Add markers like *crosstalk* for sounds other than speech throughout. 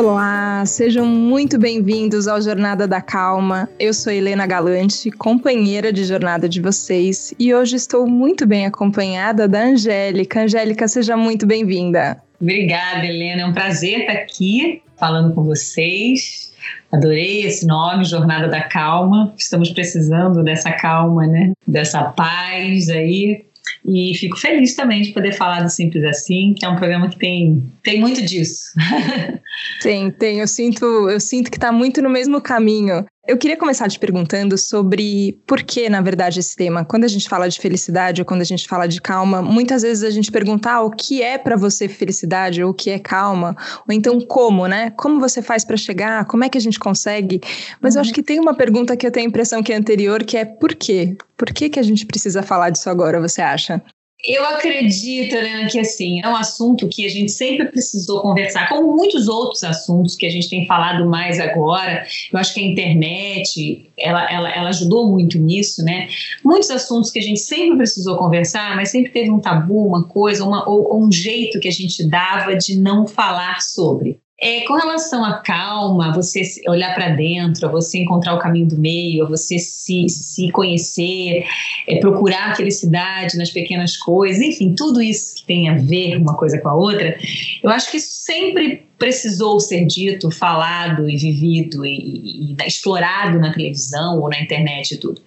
Olá, sejam muito bem-vindos ao Jornada da Calma. Eu sou Helena Galante, companheira de jornada de vocês, e hoje estou muito bem acompanhada da Angélica. Angélica, seja muito bem-vinda. Obrigada, Helena. É um prazer estar aqui falando com vocês. Adorei esse nome, Jornada da Calma. Estamos precisando dessa calma, né? Dessa paz aí e fico feliz também de poder falar do Simples Assim, que é um programa que tem, tem muito disso. *laughs* tem, tem. Eu sinto, eu sinto que está muito no mesmo caminho. Eu queria começar te perguntando sobre por que, na verdade, esse tema. Quando a gente fala de felicidade ou quando a gente fala de calma, muitas vezes a gente pergunta ah, o que é para você felicidade ou o que é calma, ou então como, né? Como você faz para chegar? Como é que a gente consegue? Mas uhum. eu acho que tem uma pergunta que eu tenho a impressão que é anterior, que é por quê? Por que, que a gente precisa falar disso agora, você acha? Eu acredito, Helena, que assim, é um assunto que a gente sempre precisou conversar, como muitos outros assuntos que a gente tem falado mais agora. Eu acho que a internet, ela, ela, ela ajudou muito nisso, né? Muitos assuntos que a gente sempre precisou conversar, mas sempre teve um tabu, uma coisa, uma, ou, ou um jeito que a gente dava de não falar sobre. É, com relação à calma, você olhar para dentro, você encontrar o caminho do meio, você se, se conhecer, é, procurar felicidade nas pequenas coisas, enfim, tudo isso que tem a ver uma coisa com a outra, eu acho que sempre precisou ser dito, falado e vivido e, e, e, explorado na televisão ou na internet e tudo.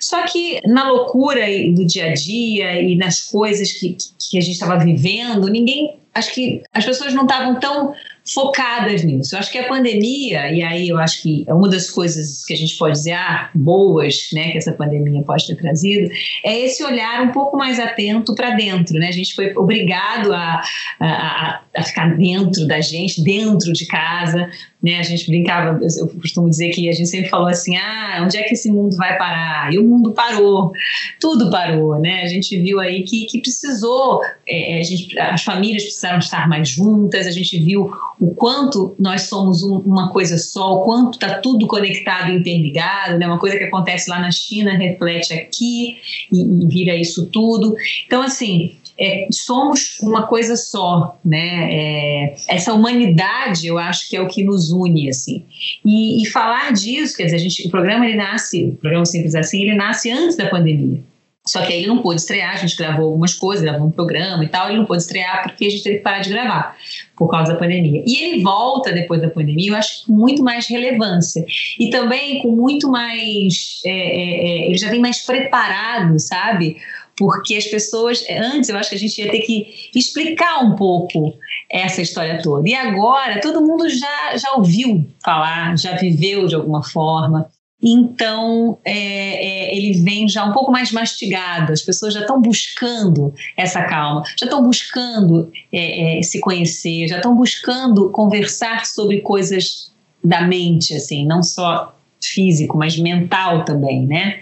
Só que na loucura do dia a dia e nas coisas que, que a gente estava vivendo, ninguém. Acho que as pessoas não estavam tão focadas nisso. Eu acho que a pandemia, e aí eu acho que é uma das coisas que a gente pode dizer, ah, boas, né, que essa pandemia pode ter trazido, é esse olhar um pouco mais atento para dentro, né? A gente foi obrigado a, a, a, ficar dentro da gente, dentro de casa, né? A gente brincava, eu costumo dizer que a gente sempre falou assim, ah, onde é que esse mundo vai parar? E o mundo parou, tudo parou, né? A gente viu aí que, que precisou, é, a gente, as famílias precisaram estar mais juntas, a gente viu o quanto nós somos um, uma coisa só, o quanto está tudo conectado interligado, né? Uma coisa que acontece lá na China reflete aqui e, e vira isso tudo. Então, assim, é, somos uma coisa só, né? É, essa humanidade, eu acho que é o que nos une, assim. E, e falar disso, quer dizer, a gente, o programa ele nasce, o programa simples assim, ele nasce antes da pandemia. Só que aí ele não pôde estrear, a gente gravou algumas coisas, gravou um programa e tal, ele não pôde estrear porque a gente teve que parar de gravar por causa da pandemia. E ele volta depois da pandemia, eu acho com muito mais relevância. E também com muito mais. É, é, é ele já vem mais preparado, sabe? porque as pessoas, antes eu acho que a gente ia ter que explicar um pouco essa história toda. E agora todo mundo já, já ouviu falar, já viveu de alguma forma. Então, é, é, ele vem já um pouco mais mastigado, as pessoas já estão buscando essa calma, já estão buscando é, é se conhecer, já estão buscando conversar sobre coisas da mente, assim, não só físico, mas mental também, né?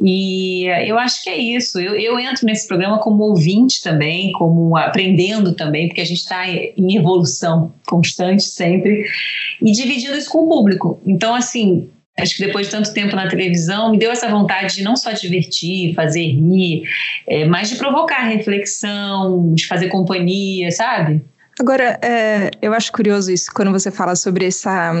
E eu acho que é isso. Eu, eu entro nesse programa como ouvinte também, como aprendendo também, porque a gente está em evolução constante sempre, e dividindo isso com o público. Então, assim, acho que depois de tanto tempo na televisão, me deu essa vontade de não só divertir, fazer rir, é, mas de provocar reflexão, de fazer companhia, sabe? Agora, é, eu acho curioso isso quando você fala sobre essa,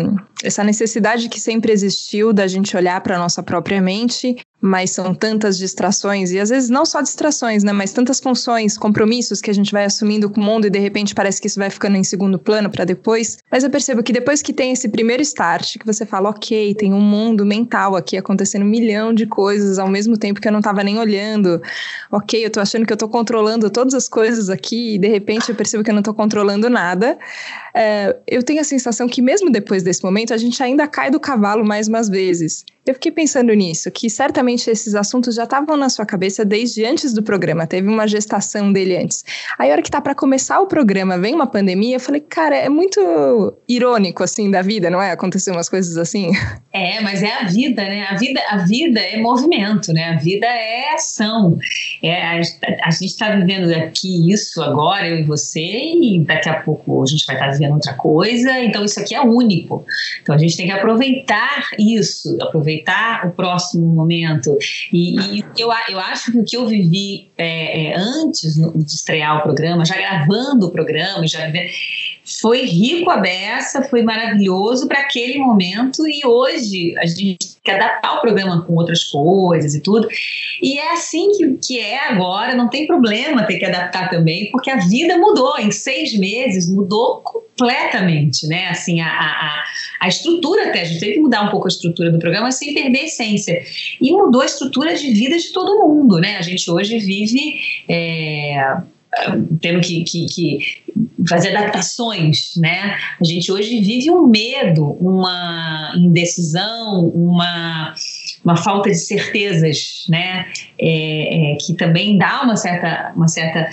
essa necessidade que sempre existiu da gente olhar para a nossa própria mente mas são tantas distrações, e às vezes não só distrações, né, mas tantas funções, compromissos que a gente vai assumindo com o mundo e de repente parece que isso vai ficando em segundo plano para depois. Mas eu percebo que depois que tem esse primeiro start, que você fala, ok, tem um mundo mental aqui acontecendo um milhão de coisas ao mesmo tempo que eu não estava nem olhando, ok, eu tô achando que eu tô controlando todas as coisas aqui e de repente eu percebo que eu não tô controlando nada. É, eu tenho a sensação que mesmo depois desse momento a gente ainda cai do cavalo mais umas vezes. Eu fiquei pensando nisso, que certamente esses assuntos já estavam na sua cabeça desde antes do programa, teve uma gestação dele antes. Aí, a hora que tá para começar o programa, vem uma pandemia, eu falei, cara, é muito irônico, assim, da vida, não é? Acontecer umas coisas assim. É, mas é a vida, né? A vida, a vida é movimento, né? A vida é ação. É, a, a gente está vivendo aqui isso agora, eu e você, e daqui a pouco a gente vai estar tá vivendo outra coisa, então isso aqui é único. Então a gente tem que aproveitar isso, aproveitar o próximo momento. E, e eu, eu acho que o que eu vivi é, é, antes de estrear o programa, já gravando o programa, já foi rico a beça, foi maravilhoso para aquele momento e hoje a gente tem que adaptar o programa com outras coisas e tudo. E é assim que, que é agora, não tem problema ter que adaptar também, porque a vida mudou. Em seis meses mudou completamente, né? Assim, a, a, a estrutura até, a gente teve que mudar um pouco a estrutura do programa sem perder a essência. E mudou a estrutura de vida de todo mundo, né? A gente hoje vive. É, tendo que, que, que, fazer adaptações, né? A gente hoje vive um medo, uma indecisão, uma, uma falta de certezas, né? É, é, que também dá uma certa, uma certa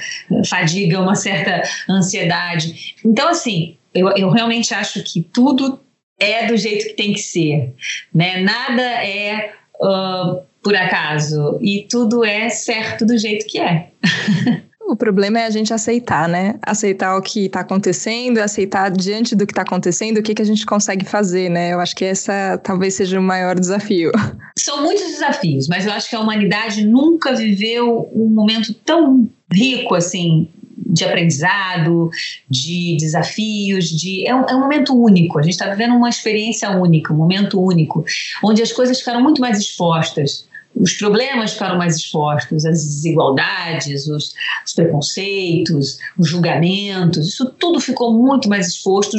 fadiga, uma certa ansiedade. Então, assim, eu, eu realmente acho que tudo é do jeito que tem que ser, né? Nada é uh, por acaso e tudo é certo do jeito que é. *laughs* O problema é a gente aceitar, né? Aceitar o que está acontecendo, aceitar diante do que está acontecendo o que, que a gente consegue fazer, né? Eu acho que essa talvez seja o maior desafio. *laughs* São muitos desafios, mas eu acho que a humanidade nunca viveu um momento tão rico assim de aprendizado, de desafios, de é um, é um momento único. A gente está vivendo uma experiência única, um momento único, onde as coisas ficaram muito mais expostas os problemas ficaram mais expostos, as desigualdades, os, os, preconceitos, os julgamentos, isso tudo ficou muito mais exposto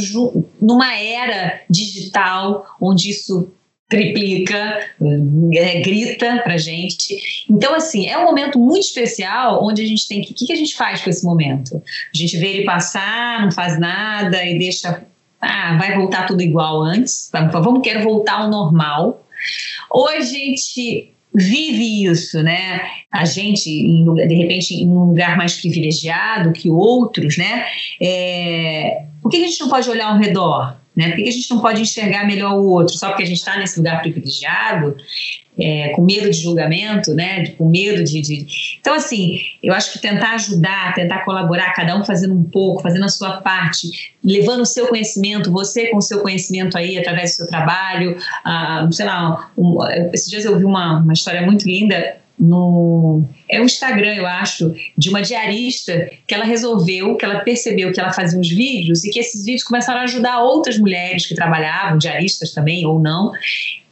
numa era digital onde isso triplica, é, grita pra gente. Então, assim, é um momento muito especial onde a gente tem que. O que, que a gente faz com esse momento? A gente vê ele passar, não faz nada e deixa. Ah, vai voltar tudo igual antes. Vamos, quero voltar ao normal. Ou a gente vive isso, né? A gente, de repente, em um lugar mais privilegiado que outros, né? É, por que a gente não pode olhar ao redor? Né? Por que a gente não pode enxergar melhor o outro? Só porque a gente está nesse lugar privilegiado, é, com medo de julgamento, né? com medo de, de, Então, assim, eu acho que tentar ajudar, tentar colaborar, cada um fazendo um pouco, fazendo a sua parte, levando o seu conhecimento, você com o seu conhecimento aí, através do seu trabalho. Ah, sei lá, um, esses dias eu ouvi uma, uma história muito linda no é um Instagram, eu acho, de uma diarista que ela resolveu, que ela percebeu que ela fazia uns vídeos e que esses vídeos começaram a ajudar outras mulheres que trabalhavam, diaristas também ou não,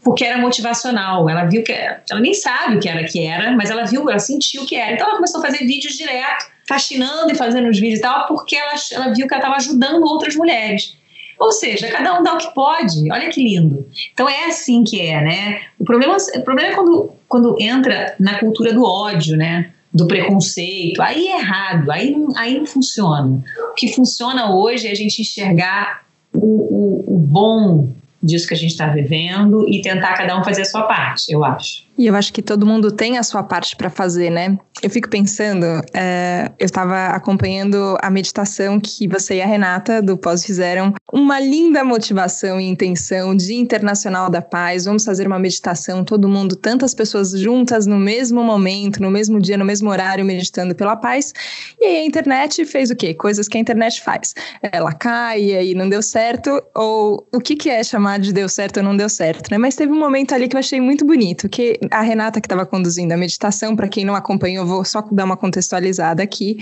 porque era motivacional. Ela viu que ela nem sabe o que era que era, mas ela viu, ela sentiu que era. Então ela começou a fazer vídeos direto, fascinando e fazendo os vídeos e tal, porque ela, ela viu que ela estava ajudando outras mulheres. Ou seja, cada um dá o que pode. Olha que lindo. Então é assim que é, né? O problema, o problema é quando, quando entra na cultura do ódio, né? Do preconceito. Aí é errado, aí não, aí não funciona. O que funciona hoje é a gente enxergar o, o, o bom disso que a gente está vivendo e tentar cada um fazer a sua parte, eu acho. E eu acho que todo mundo tem a sua parte para fazer, né? Eu fico pensando, é, eu estava acompanhando a meditação que você e a Renata do Pós fizeram, uma linda motivação e intenção de Internacional da Paz. Vamos fazer uma meditação, todo mundo, tantas pessoas juntas no mesmo momento, no mesmo dia, no mesmo horário, meditando pela paz. E aí a internet fez o quê? Coisas que a internet faz. Ela cai e não deu certo, ou o que, que é chamar de deu certo ou não deu certo, né? Mas teve um momento ali que eu achei muito bonito, que a Renata que estava conduzindo a meditação, para quem não acompanhou, vou só dar uma contextualizada aqui.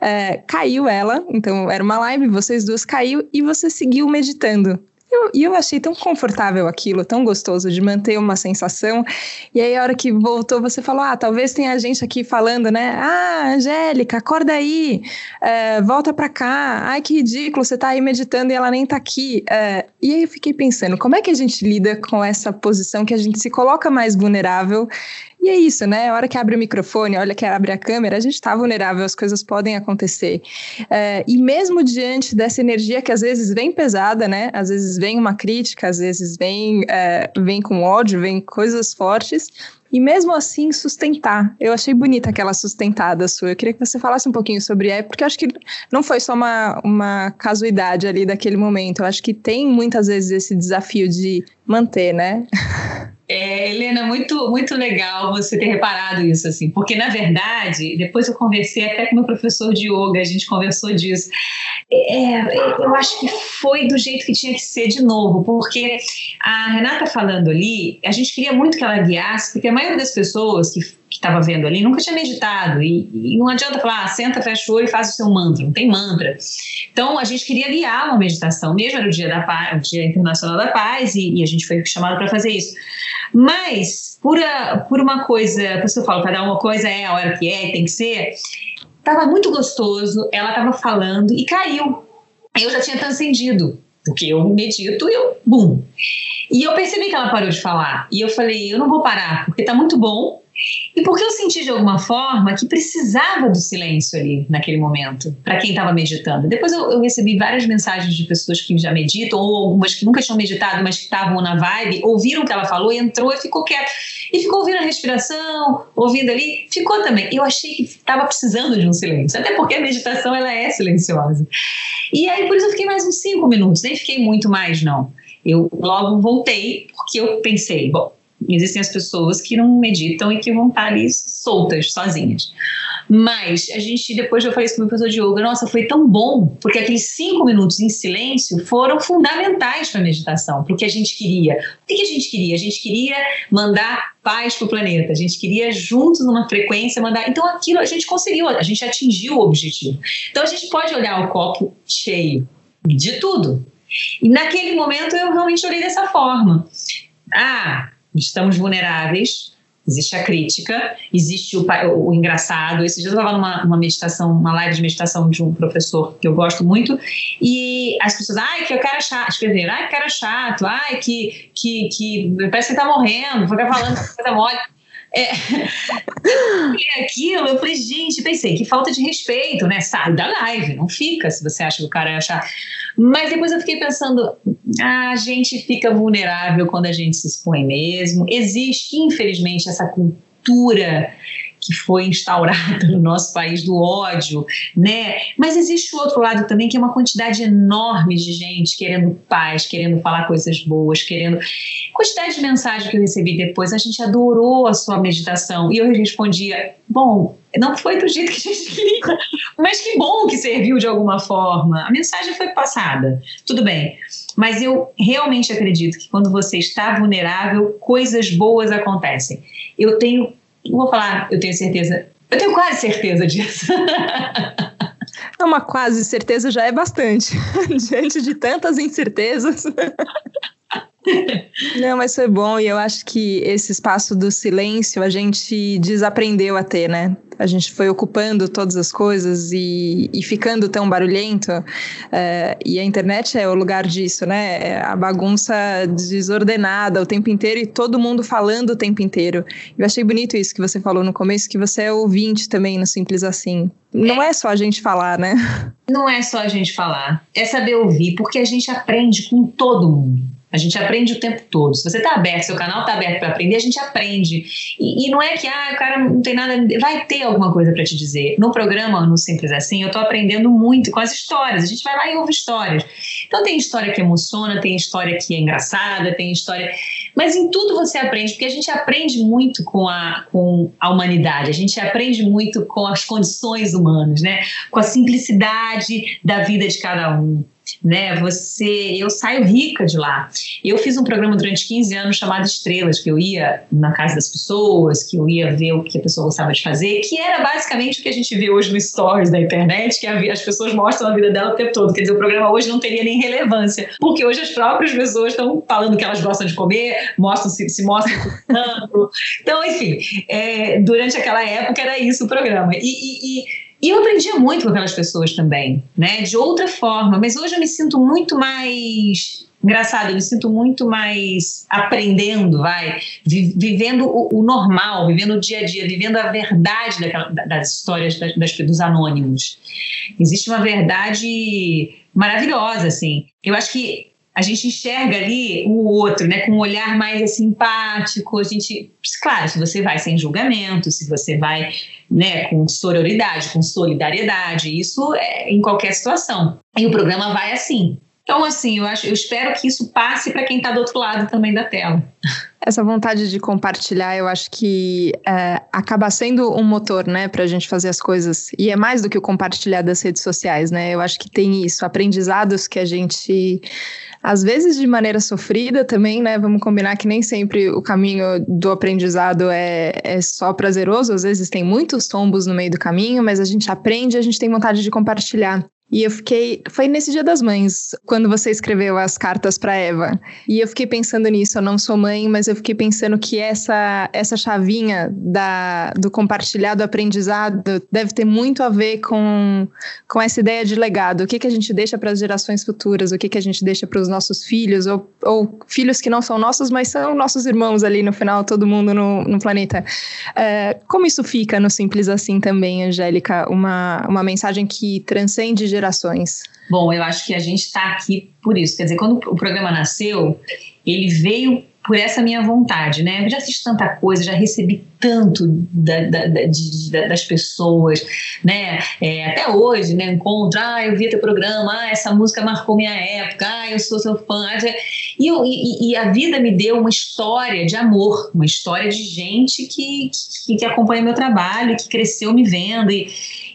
É, caiu ela, então era uma live, vocês duas caiu e você seguiu meditando. E eu, eu, achei tão confortável aquilo, tão gostoso de manter uma sensação. E aí, a hora que voltou, você falou: Ah, talvez tenha gente aqui falando, né? Ah, Angélica, acorda aí, é, volta pra cá. Ai, que ridículo, você tá aí meditando e ela nem tá aqui. É, e aí eu fiquei pensando: como é que a gente lida com essa posição que a gente se coloca mais vulnerável e é isso, né? A hora que abre o microfone, olha que abre a câmera, a gente está vulnerável, as coisas podem acontecer. É, e mesmo diante dessa energia que às vezes vem pesada, né? Às vezes vem uma crítica, às vezes vem, é, vem com ódio, vem coisas fortes. E mesmo assim, sustentar. Eu achei bonita aquela sustentada sua. Eu queria que você falasse um pouquinho sobre ela, porque eu acho que não foi só uma, uma casuidade ali daquele momento. Eu acho que tem muitas vezes esse desafio de manter, né? *laughs* É, Helena, muito, muito legal você ter reparado isso, assim, porque na verdade, depois eu conversei até com meu professor de yoga, a gente conversou disso. É, eu acho que foi do jeito que tinha que ser de novo, porque a Renata falando ali, a gente queria muito que ela guiasse, porque a maioria das pessoas que que estava vendo ali nunca tinha meditado. E, e, não adianta falar, ah, senta, fecha o olho e faz o seu mantra. Não tem mantra. Então, a gente queria guiar uma meditação. Mesmo era o Dia, da paz, o dia Internacional da Paz e, e a gente foi chamado para fazer isso. Mas, por, a, por uma coisa, por isso eu falo, cada uma coisa é a hora que é, tem que ser. Tava muito gostoso, ela tava falando e caiu. Eu já tinha transcendido, porque eu medito e eu, bum. E eu percebi que ela parou de falar. E eu falei, eu não vou parar, porque tá muito bom, e porque eu senti de alguma forma que precisava do silêncio ali naquele momento, para quem estava meditando. Depois eu, eu, recebi várias mensagens de pessoas que já meditam, ou algumas que nunca tinham meditado, mas que estavam na vibe, ouviram o que ela falou, entrou e ficou quieto. E ficou ouvindo a respiração, ouvindo ali, ficou também. Eu achei que estava precisando de um silêncio, até porque a meditação ela é silenciosa. E aí por isso eu fiquei mais uns cinco minutos, nem fiquei muito mais, não. Eu logo voltei, porque eu pensei, bom, Existem as pessoas que não meditam e que vão estar ali soltas, sozinhas. Mas a gente, depois eu falei isso com o professor de yoga, nossa, foi tão bom, porque aqueles cinco minutos em silêncio foram fundamentais para a meditação, para o que a gente queria. O que a gente queria? A gente queria mandar paz para o planeta, a gente queria juntos numa frequência mandar. Então aquilo a gente conseguiu, a gente atingiu o objetivo. Então a gente pode olhar o copo cheio de tudo. E naquele momento eu realmente olhei dessa forma. Ah, estamos vulneráveis, existe a crítica, existe o, o, o engraçado. Esse dia eu estava numa, meditação, uma live de meditação de um professor que eu gosto muito, e as pessoas, ai, que eu quero chato, escreveram, ai, que cara chato, ai, que, que, que parece que está morrendo, fica falando coisa mole. É, *laughs* aquilo, eu falei, gente, pensei, que falta de respeito, né? Sai da live, não fica se você acha que o cara é achar. Mas depois eu fiquei pensando, a gente fica vulnerável quando a gente se expõe mesmo. Existe, infelizmente, essa cultura que foi instaurada no nosso país do ódio, né? Mas existe o outro lado também, que é uma quantidade enorme de gente querendo paz, querendo falar coisas boas, querendo. Quantidade de mensagem que eu recebi depois, a gente adorou a sua meditação. E eu respondia: bom, não foi do jeito que a gente queria, mas que bom que serviu de alguma forma. A mensagem foi passada, tudo bem. Mas eu realmente acredito que quando você está vulnerável, coisas boas acontecem. Eu tenho não vou falar, eu tenho certeza. Eu tenho quase certeza disso. É uma quase certeza já é bastante. *laughs* Diante de tantas incertezas. Não, mas foi bom e eu acho que esse espaço do silêncio a gente desaprendeu a ter, né? A gente foi ocupando todas as coisas e, e ficando tão barulhento. É, e a internet é o lugar disso, né? É a bagunça desordenada o tempo inteiro e todo mundo falando o tempo inteiro. Eu achei bonito isso que você falou no começo, que você é ouvinte também no Simples Assim. Não é, é só a gente falar, né? Não é só a gente falar. É saber ouvir, porque a gente aprende com todo mundo. A gente aprende o tempo todo. Se você está aberto, seu canal está aberto para aprender, a gente aprende. E, e, não é que ah, o cara não tem nada. Vai ter alguma coisa para te dizer. No programa, no Simples Assim, eu estou aprendendo muito com as histórias. A gente vai lá e ouve histórias. Então tem história que emociona, tem história que é engraçada, tem história. Mas em tudo você aprende, porque a gente aprende muito com a, com a humanidade, a gente aprende muito com as condições humanas, né? Com a simplicidade da vida de cada um né? Você, eu saio rica de lá. Eu fiz um programa durante 15 anos chamado Estrelas, que eu ia na casa das pessoas, que eu ia ver o que a pessoa gostava de fazer, que era basicamente o que a gente vê hoje no stories da internet, que as pessoas mostram a vida dela o tempo todo. Quer dizer, o programa hoje não teria nem relevância, porque hoje as próprias pessoas estão falando que elas gostam de comer, mostram se, se mostram *laughs* Então, enfim, é, durante aquela época era isso o programa. e, e, e e eu aprendia muito com aquelas pessoas também, né? De outra forma, mas hoje eu me sinto muito mais engraçado, eu me sinto muito mais aprendendo, vai, vivendo o, o, normal, vivendo o dia a dia, vivendo a verdade daquela, das histórias das, das, dos anônimos. Existe uma verdade maravilhosa, assim. Eu acho que a gente enxerga ali o outro, né, com um olhar mais simpático. A gente, claro, se você vai sem julgamento, se você vai, né, com sororidade, com solidariedade, isso é em qualquer situação. E o programa vai assim. Então, assim, eu, acho, eu espero que isso passe para quem está do outro lado também da tela. Essa vontade de compartilhar, eu acho que é, acaba sendo um motor, né, para a gente fazer as coisas. E é mais do que o compartilhar das redes sociais, né? Eu acho que tem isso, aprendizados que a gente, às vezes de maneira sofrida também, né? Vamos combinar que nem sempre o caminho do aprendizado é, é só prazeroso, às vezes tem muitos tombos no meio do caminho, mas a gente aprende e a gente tem vontade de compartilhar. E eu fiquei. Foi nesse Dia das Mães, quando você escreveu as cartas para Eva. E eu fiquei pensando nisso. Eu não sou mãe, mas eu fiquei pensando que essa, essa chavinha da, do compartilhado aprendizado deve ter muito a ver com, com essa ideia de legado. O que, que a gente deixa para as gerações futuras, o que, que a gente deixa para os nossos filhos, ou, ou filhos que não são nossos, mas são nossos irmãos ali no final, todo mundo no, no planeta. É, como isso fica no Simples Assim também, Angélica? Uma, uma mensagem que transcende gerações? Bom, eu acho que a gente está aqui por isso. Quer dizer, quando o programa nasceu, ele veio por essa minha vontade, né? Eu já fiz tanta coisa, já recebi tanto da, da, da, de, das pessoas, né? É, até hoje, né? Encontro, ah, eu vi teu programa, ah, essa música marcou minha época, ah, eu sou seu fã. E, eu, e, e, a vida me deu uma história de amor, uma história de gente que, que, que acompanha meu trabalho, que cresceu me vendo. E,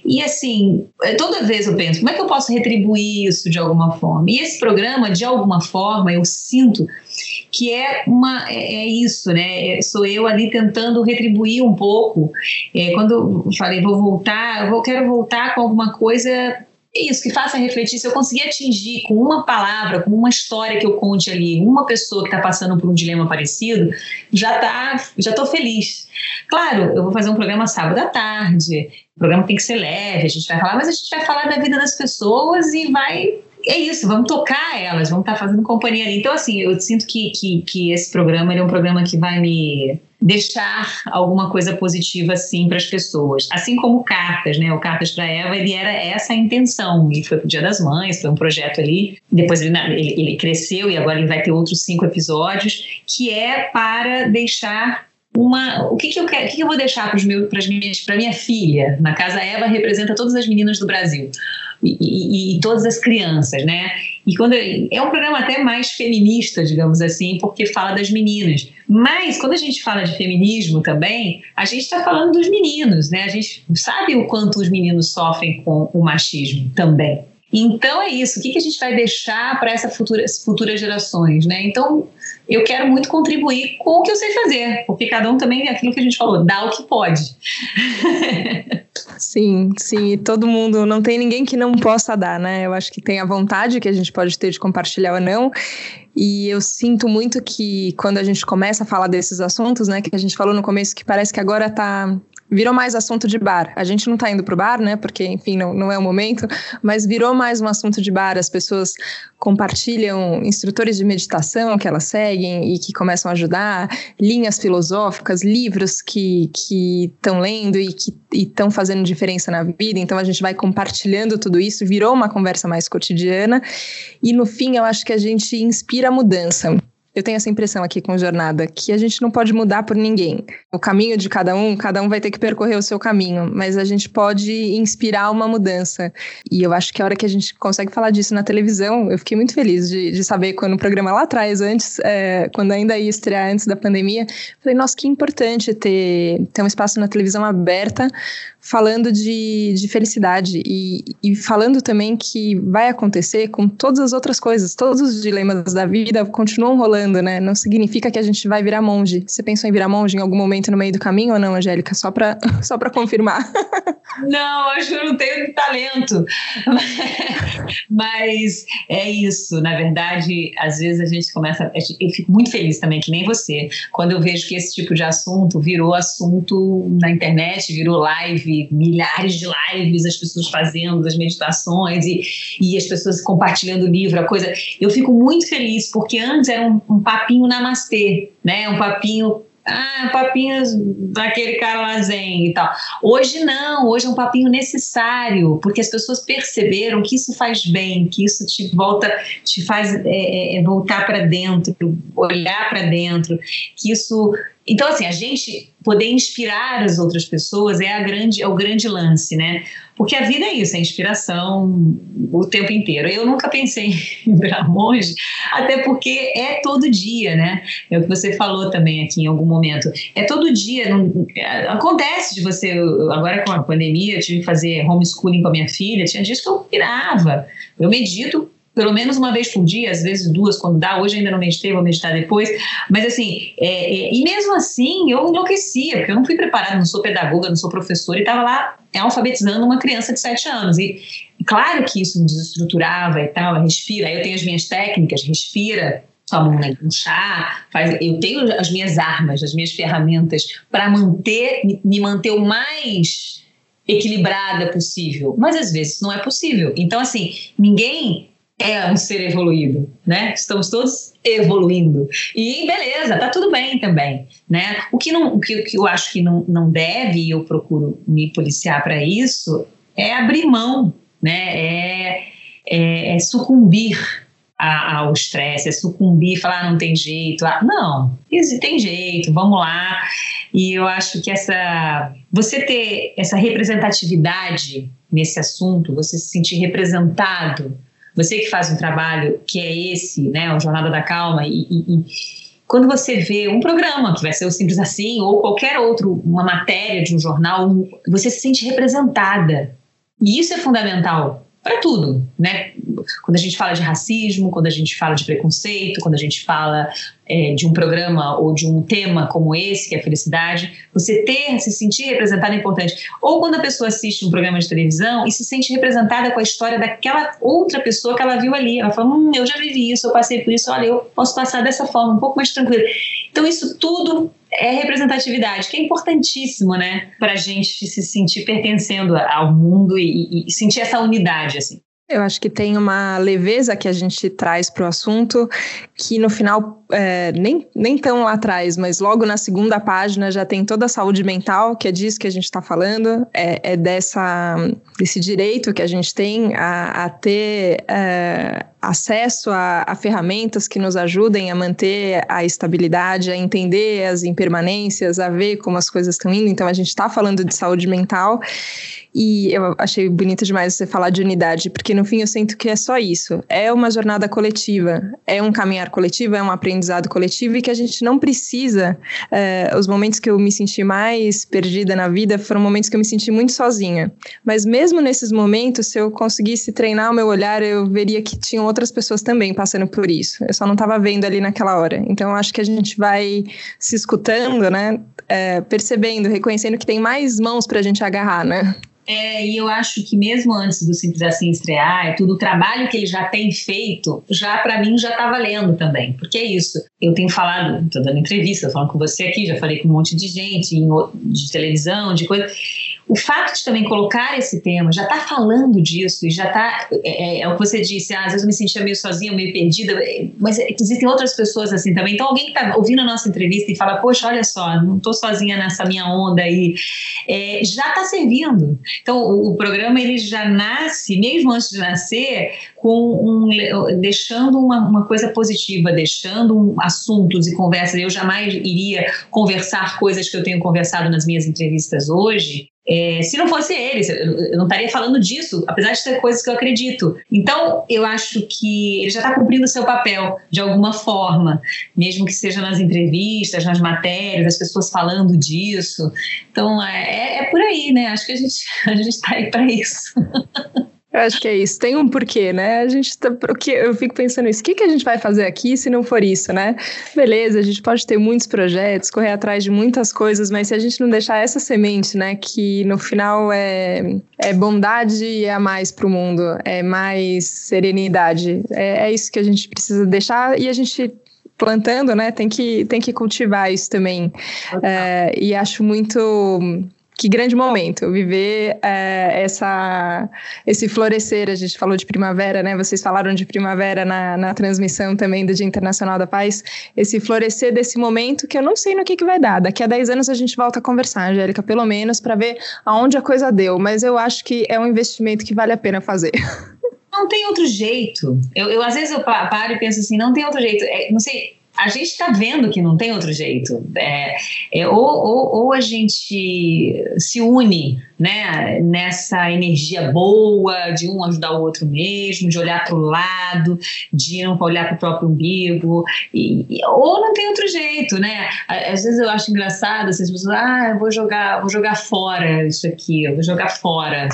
e assim, toda vez eu penso, como é que eu posso retribuir isso de alguma forma? E esse programa, de alguma forma, eu sinto que é uma é, é isso, né? É, sou eu ali tentando retribuir um pouco. É, quando falei vou voltar, eu vou, quero voltar com alguma coisa isso, que faça refletir. Se eu conseguir atingir com uma palavra, com uma história que eu conte ali, uma pessoa que está passando por um dilema parecido, já tá, já estou feliz. Claro, eu vou fazer um programa sábado à tarde, o programa tem que ser leve, a gente vai falar, mas a gente vai falar da vida das pessoas e vai é isso, vamos tocar elas, vamos estar tá fazendo companhia ali. Então, assim, eu sinto que, que, que esse programa é um programa que vai me deixar alguma coisa positiva, assim, para as pessoas. Assim como Cartas, né? O Cartas para Eva, ele era essa a intenção. E foi pro Dia das Mães, foi um projeto ali. Depois ele, ele, ele cresceu e agora ele vai ter outros cinco episódios, que é para deixar uma. O que, que eu quero, o que, que eu vou deixar para para minha filha? Na casa Eva representa todas as meninas do Brasil e, e, e, todas as crianças, né? E quando é um programa até mais feminista, digamos assim, porque fala das meninas. Mas quando a gente fala de feminismo também, a gente está falando dos meninos, né? A gente sabe o quanto os meninos sofrem com o machismo também. Então é isso. O que, que a gente vai deixar para essas futuras, futuras gerações, né? Então eu quero muito contribuir com o que eu sei fazer, porque cada um também é aquilo que a gente falou, dá o que pode. Sim, sim, todo mundo, não tem ninguém que não possa dar, né? Eu acho que tem a vontade que a gente pode ter de compartilhar ou não. E eu sinto muito que quando a gente começa a falar desses assuntos, né, que a gente falou no começo, que parece que agora tá virou mais assunto de bar. A gente não está indo para o bar, né? Porque, enfim, não, não é o momento, mas virou mais um assunto de bar. As pessoas compartilham instrutores de meditação que elas seguem e que começam a ajudar, linhas filosóficas, livros que estão lendo e que estão fazendo diferença na vida. Então a gente vai compartilhando tudo isso, virou uma conversa mais cotidiana. E no fim, eu acho que a gente inspira a mudança eu tenho essa impressão aqui com jornada, que a gente não pode mudar por ninguém. O caminho de cada um, cada um vai ter que percorrer o seu caminho, mas a gente pode inspirar uma mudança. E eu acho que a hora que a gente consegue falar disso na televisão, eu fiquei muito feliz de, de saber quando o programa lá atrás, antes, é, quando ainda ia estrear antes da pandemia, falei, nossa, que importante ter, ter um espaço na televisão aberta falando de, de felicidade e, e falando também que vai acontecer com todas as outras coisas, todos os dilemas da vida continuam rolando, né? Não significa que a gente vai virar monge. Você pensou em virar monge em algum momento no meio do caminho ou não, Angélica? Só para *laughs* só para confirmar. Não, acho que eu não tenho talento. *laughs* Mas é isso. Na verdade, às vezes a gente começa. Eu fico muito feliz também, que nem você, quando eu vejo que esse tipo de assunto virou assunto na internet, virou live, milhares de lives, as pessoas fazendo as meditações e, e as pessoas compartilhando o livro, a coisa. Eu fico muito feliz, porque antes era um, um papinho namastê, né? Um papinho ah, papinhos daquele cara lá zen e tal. Hoje não, hoje é um papinho necessário, porque as pessoas perceberam que isso faz bem, que isso te volta, te faz é, é, é voltar para dentro, olhar para dentro, que isso Então, assim, a gente poder inspirar as outras pessoas é, a grande, é o grande lance, né? Porque a vida é isso, é inspiração o tempo inteiro. Eu nunca pensei *laughs* em virar monge, até porque é todo dia, né? É o que você falou também aqui em algum momento. É todo dia. Não, é, acontece de você. Agora com a pandemia, eu tive que fazer homeschooling com a minha filha. Tinha dias que eu pirava. Eu medito pelo menos uma vez por dia, às vezes duas quando dá. Hoje ainda não meditei, vou meditar depois. Mas assim, é, é, e mesmo assim eu enlouquecia, porque eu não fui preparada, não sou pedagoga, não sou professora e estava lá alfabetizando uma criança de sete anos. E claro que isso me desestruturava e tal, respira. Aí eu tenho as minhas técnicas, respira, toma um chá, faz, eu tenho as minhas armas, as minhas ferramentas para manter, me manter o mais equilibrada possível, mas às vezes não é possível. Então assim, ninguém é um ser evoluído, né? Estamos todos evoluindo. E beleza, tá tudo bem também, né? O que, não, o que, o que eu acho que não, não deve, e eu procuro me policiar para isso, é abrir mão, né? É, é, é sucumbir ao estresse, é sucumbir, falar ah, não tem jeito, ah, não, tem jeito, vamos lá. E eu acho que essa você ter essa representatividade nesse assunto, você se sentir representado você que faz um trabalho que é esse, né, o Jornada da Calma, e, e, e quando você vê um programa, que vai ser o Simples Assim, ou qualquer outro, uma matéria de um jornal, você se sente representada. E isso é fundamental para tudo, né? Quando a gente fala de racismo, quando a gente fala de preconceito, quando a gente fala é, de um programa ou de um tema como esse, que é a felicidade, você ter, se sentir representada é importante. Ou quando a pessoa assiste um programa de televisão e se sente representada com a história daquela outra pessoa que ela viu ali. Ela fala, hum, eu já vivi isso, eu passei por isso, olha, eu posso passar dessa forma, um pouco mais tranquilo. Então, isso tudo é representatividade, que é importantíssimo, né, para a gente se sentir pertencendo ao mundo e, e, sentir essa unidade, assim. Eu acho que tem uma leveza que a gente traz para o assunto que no final, é, nem, nem tão lá atrás, mas logo na segunda página já tem toda a saúde mental, que é disso que a gente está falando, é, é, dessa, desse direito que a gente tem a, a ter é, acesso a, a, ferramentas que nos ajudem a manter a estabilidade, a entender as impermanências, a ver como as coisas estão indo. Então, a gente está falando de saúde mental. E eu achei bonito demais você falar de unidade, porque no fim eu sinto que é só isso. É uma jornada coletiva, é um caminhar coletivo, é um aprendizado coletivo e que a gente não precisa. É, os momentos que eu me senti mais perdida na vida foram momentos que eu me senti muito sozinha. Mas mesmo nesses momentos, se eu conseguisse treinar o meu olhar, eu veria que tinham outras pessoas também passando por isso. Eu só não estava vendo ali naquela hora. Então acho que a gente vai se escutando, né? É, percebendo, reconhecendo que tem mais mãos para a gente agarrar, né? É, e eu acho que mesmo antes do Simples Assim estrear tudo, o trabalho que ele já tem feito, já para mim já está valendo também. Porque é isso. Eu tenho falado, estou dando entrevista, falando com você aqui, já falei com um monte de gente de televisão, de coisa o fato de também colocar esse tema, já está falando disso e já está. É, é, é, o que você disse, ah, às vezes eu me sentia meio sozinha, meio perdida, mas existem outras pessoas assim também. Então, alguém que está ouvindo a nossa entrevista e fala, poxa, olha só, não estou sozinha nessa minha onda aí, é, já está servindo. Então, o, o, programa ele já nasce, mesmo antes de nascer, com um, deixando uma, uma coisa positiva, deixando um, assuntos e conversas. Eu jamais iria conversar coisas que eu tenho conversado nas minhas entrevistas hoje, é, se não fosse eles, eu não estaria falando disso, apesar de ser coisas que eu acredito. Então, eu acho que ele já está cumprindo seu papel de alguma forma, mesmo que seja nas entrevistas, nas matérias, as pessoas falando disso. Então, é, é por aí, né? Acho que a gente *laughs* a está aí para isso. *laughs* Eu acho que é isso. Tem um porquê, né? A gente tá. Porque eu fico pensando isso. O que, que a gente vai fazer aqui se não for isso, né? Beleza, a gente pode ter muitos projetos, correr atrás de muitas coisas, mas se a gente não deixar essa semente, né? Que no final é, é bondade e é a mais para o mundo, é mais serenidade. É, é isso que a gente precisa deixar e a gente plantando, né? Tem que, tem que cultivar isso também. É, e acho muito que grande momento viver é, essa, esse florescer. A gente falou de primavera, né? Vocês falaram de primavera na, na transmissão também do Dia Internacional da Paz. Esse florescer desse momento que eu não sei no que, que vai dar. Daqui a 10 anos a gente volta a conversar, Angélica, pelo menos, para ver aonde a coisa deu. Mas eu acho que é um investimento que vale a pena fazer. *laughs* Não tem outro jeito. Eu, eu às vezes eu paro e penso assim, não tem outro jeito. É, não sei, a gente está vendo que não tem outro jeito. É, é, ou, ou, ou, a gente se une né, nessa energia boa de um ajudar o outro mesmo, de olhar para o lado, de não olhar para o próprio umbigo, e, e, ou não tem outro jeito, né? Às vezes eu acho engraçado essas pessoas, ah, eu vou jogar, vou jogar fora isso aqui, eu vou jogar fora.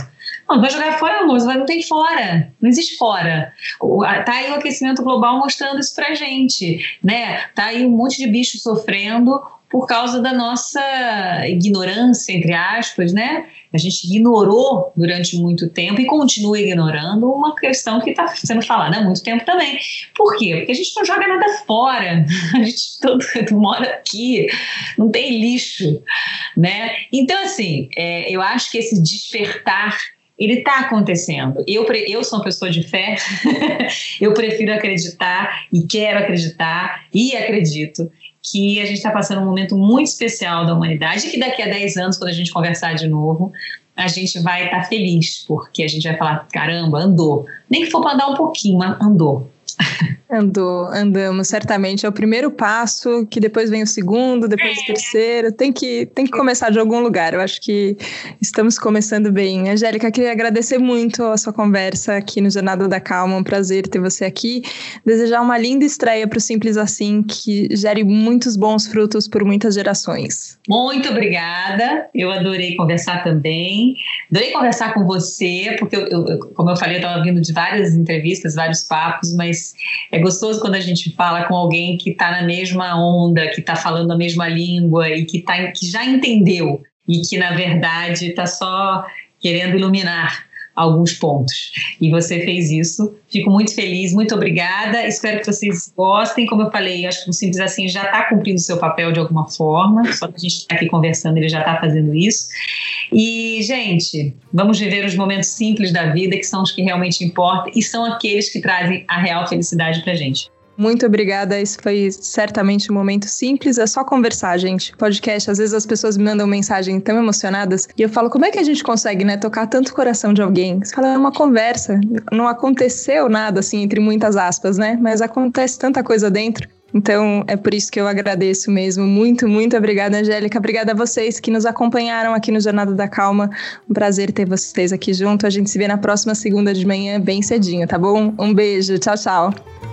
Não, vai jogar fora, amor, não tem fora, não existe fora. Tá aí o aquecimento global mostrando isso pra gente, né? Tá aí um monte de bicho sofrendo por causa da nossa ignorância, entre aspas, né? A gente ignorou durante muito tempo e continua ignorando uma questão que está sendo falada há muito tempo também. Por quê? Porque a gente não joga nada fora, *laughs* a gente todo, mora aqui, não tem lixo, né? Então, assim, é, eu acho que esse despertar ele está acontecendo. Eu, eu sou uma pessoa de fé, *laughs* eu prefiro acreditar e quero acreditar e acredito que a gente está passando um momento muito especial da humanidade e que daqui a 10 anos, quando a gente conversar de novo, a gente vai estar tá feliz, porque a gente vai falar: caramba, andou. Nem que for para andar um pouquinho, mas andou. *laughs* Andou, andamos, certamente. É o primeiro passo, que depois vem o segundo, depois o terceiro. Tem que, tem que começar de algum lugar. Eu acho que estamos começando bem. Angélica, queria agradecer muito a sua conversa aqui no Jornada da Calma. Um prazer ter você aqui. Desejar uma linda estreia para o Simples Assim, que gere muitos bons frutos por muitas gerações. Muito obrigada. Eu adorei conversar também. Adorei conversar com você, porque, eu, eu, como eu falei, eu estava vindo de várias entrevistas, vários papos, mas é gostoso quando a gente fala com alguém que está na mesma onda, que está falando a mesma língua e que, tá, que já entendeu e que, na verdade, está só querendo iluminar alguns pontos. E você fez isso. Fico muito feliz, muito obrigada. Espero que vocês gostem. Como eu falei, acho que o Simples Assim já está cumprindo seu papel de alguma forma. Só que a gente está aqui conversando, ele já está fazendo isso. E, gente, vamos viver os momentos simples da vida, que são os que realmente importam e são aqueles que trazem a real felicidade para gente. Muito obrigada. Isso foi certamente um momento simples. É só conversar, gente. Podcast, às vezes as pessoas me mandam mensagem tão emocionadas e eu falo, como é que a gente consegue, né, tocar tanto o coração de alguém? Você fala, é uma conversa. Não aconteceu nada, assim, entre muitas aspas, né? Mas acontece tanta coisa dentro. Então, é por isso que eu agradeço mesmo. Muito, muito obrigada, Angélica. Obrigada a vocês que nos acompanharam aqui no Jornada da Calma. Um prazer ter vocês aqui junto. A gente se vê na próxima segunda de manhã, bem cedinho, tá bom? Um beijo. Tchau, tchau.